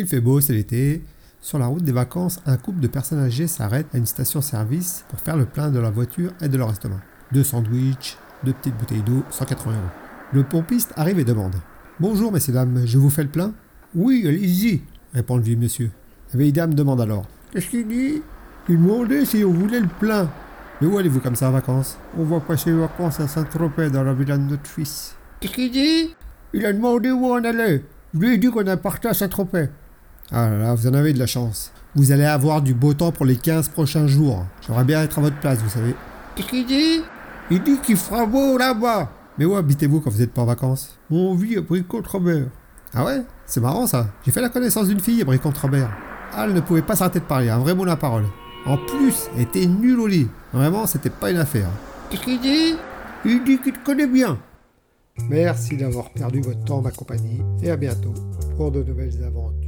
Il fait beau, c'est l'été. Sur la route des vacances, un couple de personnes âgées s'arrête à une station-service pour faire le plein de leur voiture et de leur restaurant. Deux sandwichs, deux petites bouteilles d'eau, 180 euros. Le pompiste arrive et demande Bonjour, messieurs, dames, je vous fais le plein Oui, allez-y, répond le vieux monsieur. La vieille dame demande alors Qu'est-ce qu'il dit Il demandait si on voulait le plein. Mais où allez-vous comme ça en vacances On va passer les vacances à Saint-Tropez dans la villa de notre fils. Qu'est-ce qu'il dit Il a demandé où on allait. Je lui ai dit qu'on a à Saint-Tropez. Ah là là, vous en avez de la chance. Vous allez avoir du beau temps pour les 15 prochains jours. J'aimerais bien être à votre place, vous savez. Qu'est-ce qu'il dit? Il dit qu'il fera beau là-bas. Mais où habitez-vous quand vous n'êtes pas en vacances? On vit à Bricot-Robert. Ah ouais? C'est marrant ça. J'ai fait la connaissance d'une fille à Bricot-Robert. Ah, elle ne pouvait pas s'arrêter de parler, un vrai mot la parole. En plus, elle était nulle au lit. Vraiment, c'était pas une affaire. Qu'est-ce qu'il dit? Il dit qu'il te connaît bien. Merci d'avoir perdu votre temps, ma compagnie, et à bientôt pour de nouvelles aventures.